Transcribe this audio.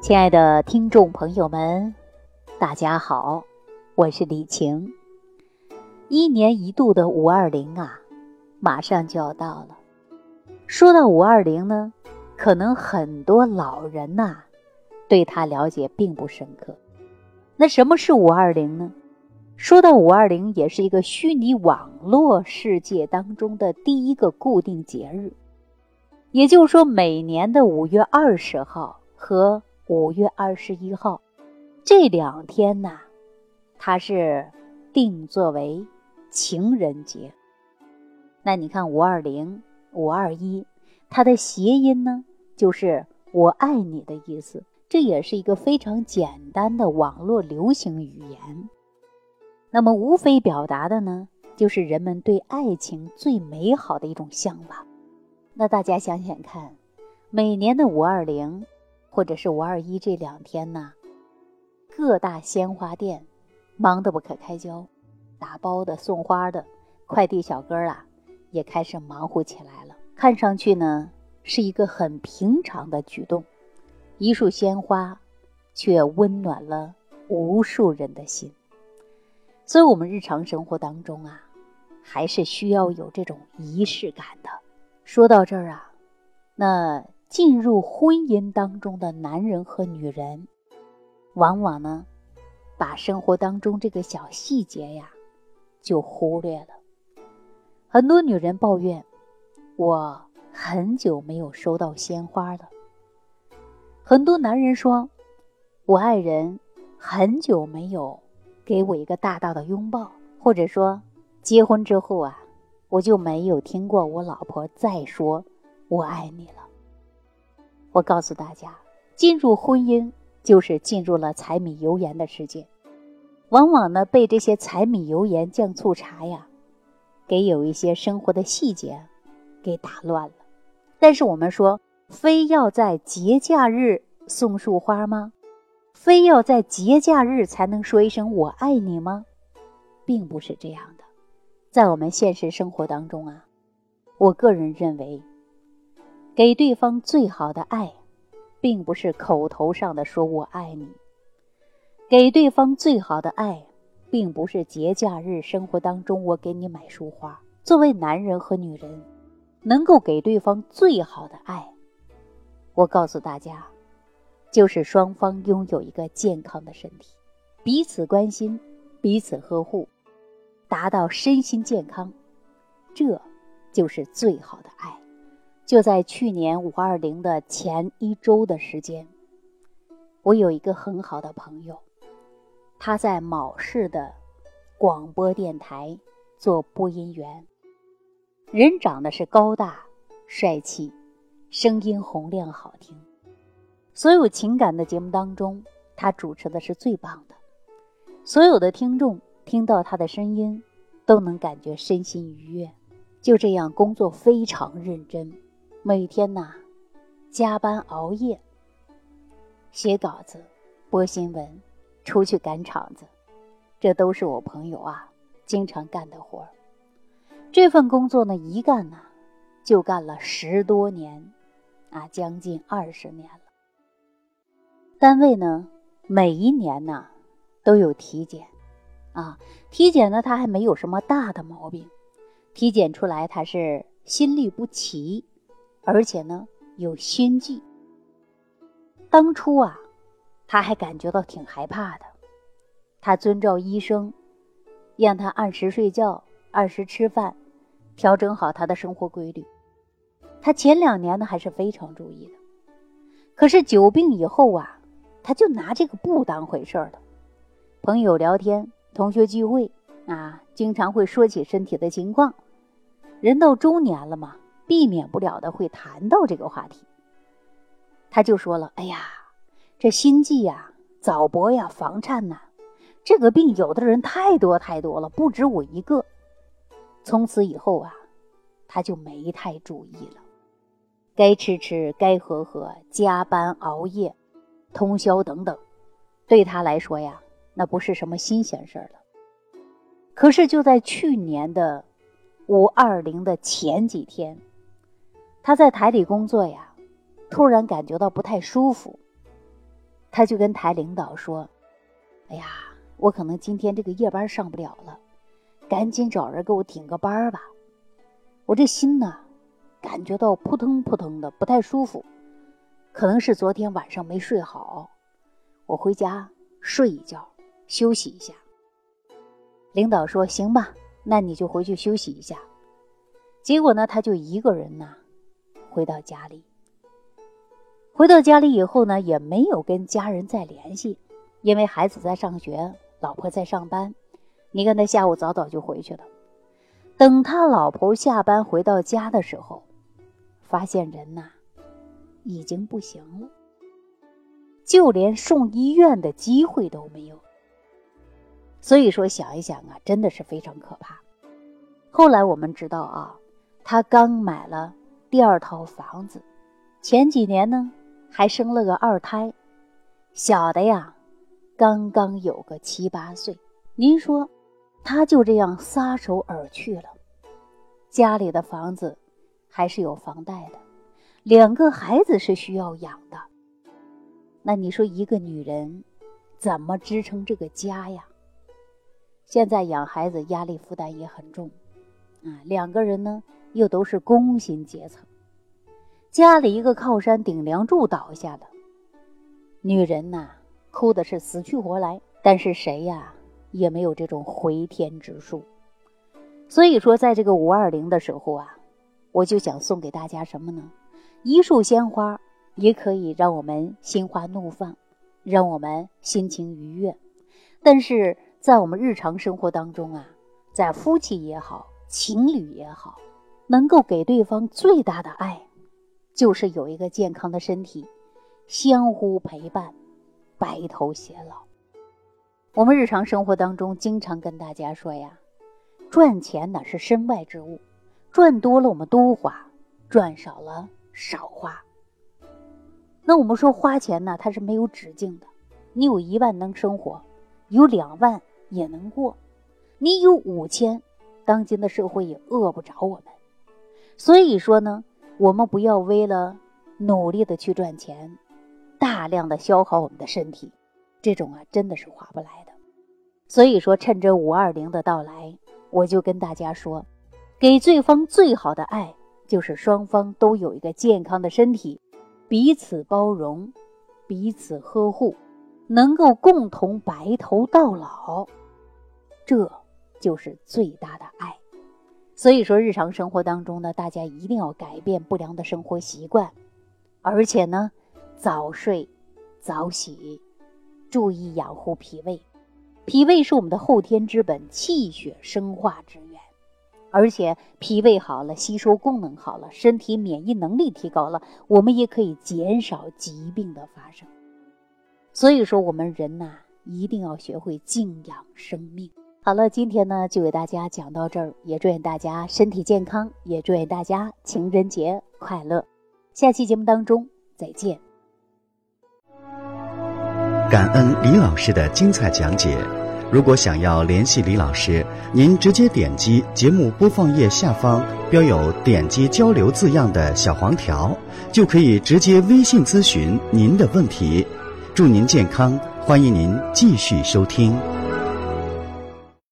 亲爱的听众朋友们，大家好，我是李晴。一年一度的五二零啊，马上就要到了。说到五二零呢，可能很多老人呐，对他了解并不深刻。那什么是五二零呢？说到五二零，也是一个虚拟网络世界当中的第一个固定节日。也就是说，每年的五月二十号和五月二十一号这两天呢，它是定作为情人节。那你看，五二零、五二一，它的谐音呢，就是“我爱你”的意思。这也是一个非常简单的网络流行语言。那么，无非表达的呢，就是人们对爱情最美好的一种向往。那大家想想看，每年的五二零。或者是五二一这两天呢，各大鲜花店忙得不可开交，打包的、送花的快递小哥啊，也开始忙活起来了。看上去呢是一个很平常的举动，一束鲜花却温暖了无数人的心。所以，我们日常生活当中啊，还是需要有这种仪式感的。说到这儿啊，那。进入婚姻当中的男人和女人，往往呢，把生活当中这个小细节呀，就忽略了。很多女人抱怨，我很久没有收到鲜花了。很多男人说，我爱人很久没有给我一个大大的拥抱，或者说，结婚之后啊，我就没有听过我老婆再说我爱你了。我告诉大家，进入婚姻就是进入了柴米油盐的世界，往往呢被这些柴米油盐酱醋茶呀，给有一些生活的细节给打乱了。但是我们说，非要在节假日送束花吗？非要在节假日才能说一声我爱你吗？并不是这样的。在我们现实生活当中啊，我个人认为。给对方最好的爱，并不是口头上的说我爱你。给对方最好的爱，并不是节假日生活当中我给你买束花。作为男人和女人，能够给对方最好的爱，我告诉大家，就是双方拥有一个健康的身体，彼此关心，彼此呵护，达到身心健康，这就是最好的爱。就在去年五二零的前一周的时间，我有一个很好的朋友，他在某市的广播电台做播音员，人长得是高大帅气，声音洪亮好听，所有情感的节目当中，他主持的是最棒的，所有的听众听到他的声音，都能感觉身心愉悦，就这样工作非常认真。每天呐，加班熬夜，写稿子、播新闻、出去赶场子，这都是我朋友啊经常干的活儿。这份工作呢，一干呢就干了十多年，啊，将近二十年了。单位呢，每一年呢都有体检，啊，体检呢他还没有什么大的毛病，体检出来他是心律不齐。而且呢，有心悸。当初啊，他还感觉到挺害怕的。他遵照医生，让他按时睡觉，按时吃饭，调整好他的生活规律。他前两年呢还是非常注意的。可是久病以后啊，他就拿这个不当回事了。朋友聊天，同学聚会啊，经常会说起身体的情况。人到中年了嘛。避免不了的会谈到这个话题，他就说了：“哎呀，这心悸呀、早搏呀、房颤呐，这个病有的人太多太多了，不止我一个。”从此以后啊，他就没太注意了，该吃吃，该喝喝，加班熬夜、通宵等等，对他来说呀，那不是什么新鲜事儿了。可是就在去年的五二零的前几天。他在台里工作呀，突然感觉到不太舒服，他就跟台领导说：“哎呀，我可能今天这个夜班上不了了，赶紧找人给我顶个班吧。我这心呢，感觉到扑腾扑腾的，不太舒服，可能是昨天晚上没睡好。我回家睡一觉，休息一下。”领导说：“行吧，那你就回去休息一下。”结果呢，他就一个人呢，回到家里。回到家里以后呢，也没有跟家人再联系，因为孩子在上学，老婆在上班。你看他下午早早就回去了。等他老婆下班回到家的时候，发现人呐，已经不行了，就连送医院的机会都没有。所以说，想一想啊，真的是非常可怕。后来我们知道啊，他刚买了第二套房子，前几年呢还生了个二胎，小的呀刚刚有个七八岁。您说，他就这样撒手而去了，家里的房子还是有房贷的，两个孩子是需要养的。那你说，一个女人怎么支撑这个家呀？现在养孩子压力负担也很重，啊，两个人呢又都是工薪阶层，家里一个靠山顶梁柱倒下了，女人呐哭的是死去活来，但是谁呀也没有这种回天之术，所以说在这个五二零的时候啊，我就想送给大家什么呢？一束鲜花也可以让我们心花怒放，让我们心情愉悦，但是。在我们日常生活当中啊，在夫妻也好，情侣也好，能够给对方最大的爱，就是有一个健康的身体，相互陪伴，白头偕老。我们日常生活当中经常跟大家说呀，赚钱呢是身外之物，赚多了我们多花，赚少了少花。那我们说花钱呢，它是没有止境的，你有一万能生活，有两万。也能过，你有五千，当今的社会也饿不着我们。所以说呢，我们不要为了努力的去赚钱，大量的消耗我们的身体，这种啊真的是划不来的。所以说，趁着五二零的到来，我就跟大家说，给对方最好的爱，就是双方都有一个健康的身体，彼此包容，彼此呵护，能够共同白头到老。这就是最大的爱，所以说日常生活当中呢，大家一定要改变不良的生活习惯，而且呢，早睡早起，注意养护脾胃。脾胃是我们的后天之本，气血生化之源，而且脾胃好了，吸收功能好了，身体免疫能力提高了，我们也可以减少疾病的发生。所以说，我们人呐，一定要学会静养生命。好了，今天呢就给大家讲到这儿，也祝愿大家身体健康，也祝愿大家情人节快乐。下期节目当中再见。感恩李老师的精彩讲解。如果想要联系李老师，您直接点击节目播放页下方标有“点击交流”字样的小黄条，就可以直接微信咨询您的问题。祝您健康，欢迎您继续收听。